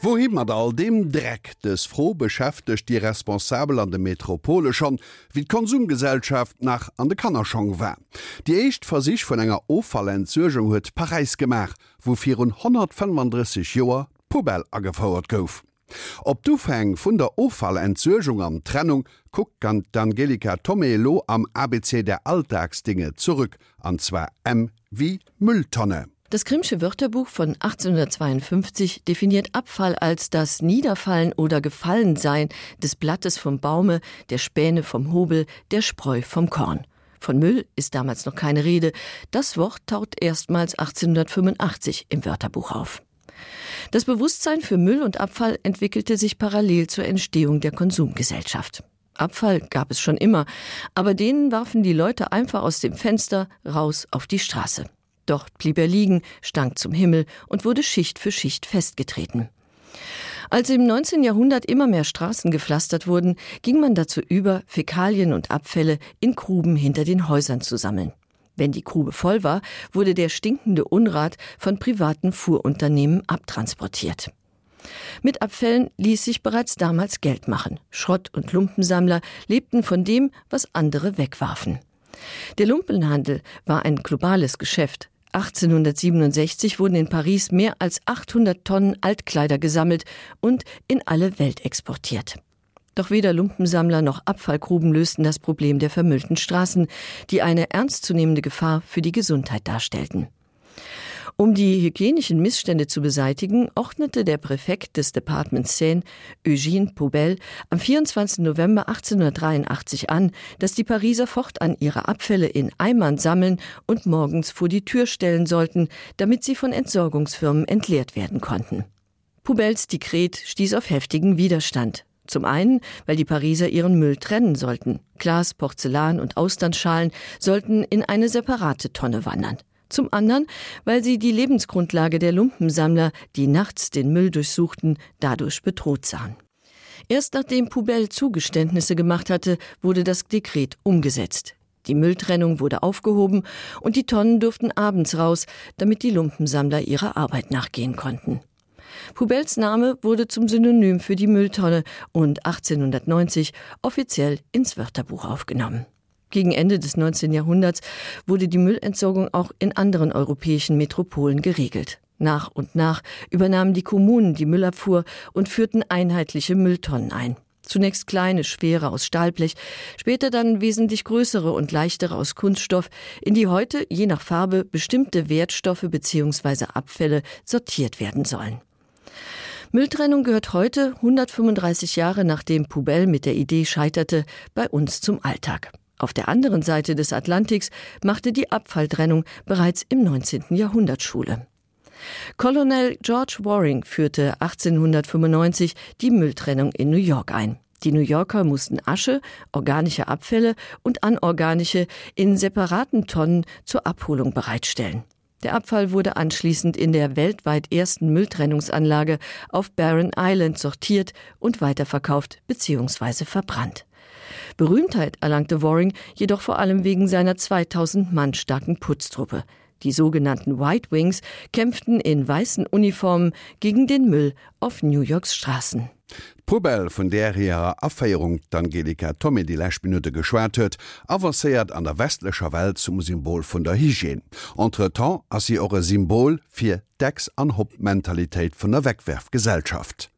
Wohin mat all dem Dreck des froh beschäftigt die Responsabel an de Metropole schon wie d Konsumgesellschaft nach an de Kannerchong war. Die echt ver sich vun enger Offallenzurgung huet Paris gemach, wo 435 Joer Pobel aggefauerert gouf. Ob du fäng vun der Offallenzurgung am Trennung guckt kann Angelika Tomelo am ABC der Alltagsdinge zurück anzwa M wie Mülltonne. Das Grimmsche Wörterbuch von 1852 definiert Abfall als das Niederfallen oder Gefallensein des Blattes vom Baume, der Späne vom Hobel, der Spreu vom Korn. Von Müll ist damals noch keine Rede. Das Wort taucht erstmals 1885 im Wörterbuch auf. Das Bewusstsein für Müll und Abfall entwickelte sich parallel zur Entstehung der Konsumgesellschaft. Abfall gab es schon immer, aber denen warfen die Leute einfach aus dem Fenster raus auf die Straße. Dort blieb er liegen, stank zum Himmel und wurde Schicht für Schicht festgetreten. Als im 19. Jahrhundert immer mehr Straßen gepflastert wurden, ging man dazu über, Fäkalien und Abfälle in Gruben hinter den Häusern zu sammeln. Wenn die Grube voll war, wurde der stinkende Unrat von privaten Fuhrunternehmen abtransportiert. Mit Abfällen ließ sich bereits damals Geld machen. Schrott- und Lumpensammler lebten von dem, was andere wegwarfen. Der Lumpenhandel war ein globales Geschäft. 1867 wurden in Paris mehr als 800 Tonnen Altkleider gesammelt und in alle Welt exportiert. Doch weder Lumpensammler noch Abfallgruben lösten das Problem der vermüllten Straßen, die eine ernstzunehmende Gefahr für die Gesundheit darstellten. Um die hygienischen Missstände zu beseitigen, ordnete der Präfekt des Departements Seine, Eugene Poubel, am 24. November 1883 an, dass die Pariser fortan ihre Abfälle in Eimern sammeln und morgens vor die Tür stellen sollten, damit sie von Entsorgungsfirmen entleert werden konnten. Poubels Dekret stieß auf heftigen Widerstand. Zum einen, weil die Pariser ihren Müll trennen sollten. Glas, Porzellan und Austernschalen sollten in eine separate Tonne wandern zum anderen, weil sie die Lebensgrundlage der Lumpensammler, die nachts den Müll durchsuchten, dadurch bedroht sahen. Erst nachdem Pubel Zugeständnisse gemacht hatte, wurde das Dekret umgesetzt. Die Mülltrennung wurde aufgehoben und die Tonnen durften abends raus, damit die Lumpensammler ihrer Arbeit nachgehen konnten. Pubels Name wurde zum Synonym für die Mülltonne und 1890 offiziell ins Wörterbuch aufgenommen. Gegen Ende des 19. Jahrhunderts wurde die Müllentsorgung auch in anderen europäischen Metropolen geregelt. Nach und nach übernahmen die Kommunen die Müllabfuhr und führten einheitliche Mülltonnen ein. Zunächst kleine, schwere aus Stahlblech, später dann wesentlich größere und leichtere aus Kunststoff, in die heute je nach Farbe bestimmte Wertstoffe bzw. Abfälle sortiert werden sollen. Mülltrennung gehört heute 135 Jahre nachdem Pubell mit der Idee scheiterte, bei uns zum Alltag. Auf der anderen Seite des Atlantiks machte die Abfalltrennung bereits im 19. Jahrhundert Schule. Colonel George Waring führte 1895 die Mülltrennung in New York ein. Die New Yorker mussten Asche, organische Abfälle und anorganische in separaten Tonnen zur Abholung bereitstellen. Der Abfall wurde anschließend in der weltweit ersten Mülltrennungsanlage auf Barren Island sortiert und weiterverkauft bzw. verbrannt. Berühmtheit erlangte Waring jedoch vor allem wegen seiner 2000 Mann starken Putztruppe. Die sogenannten White Wings kämpften in weißen Uniformen gegen den Müll auf New Yorks Straßen. Pubel vun der ihrer Affeierung d'Angelika Tommy die Lächminute geschwert huet, avancéiert an der westlicher Welt zum Symbol vun der Hygien. Entretemps as sie eure Symbol fir Decks an Hauptmentalitéit vun der Wegwerfgesellschaft.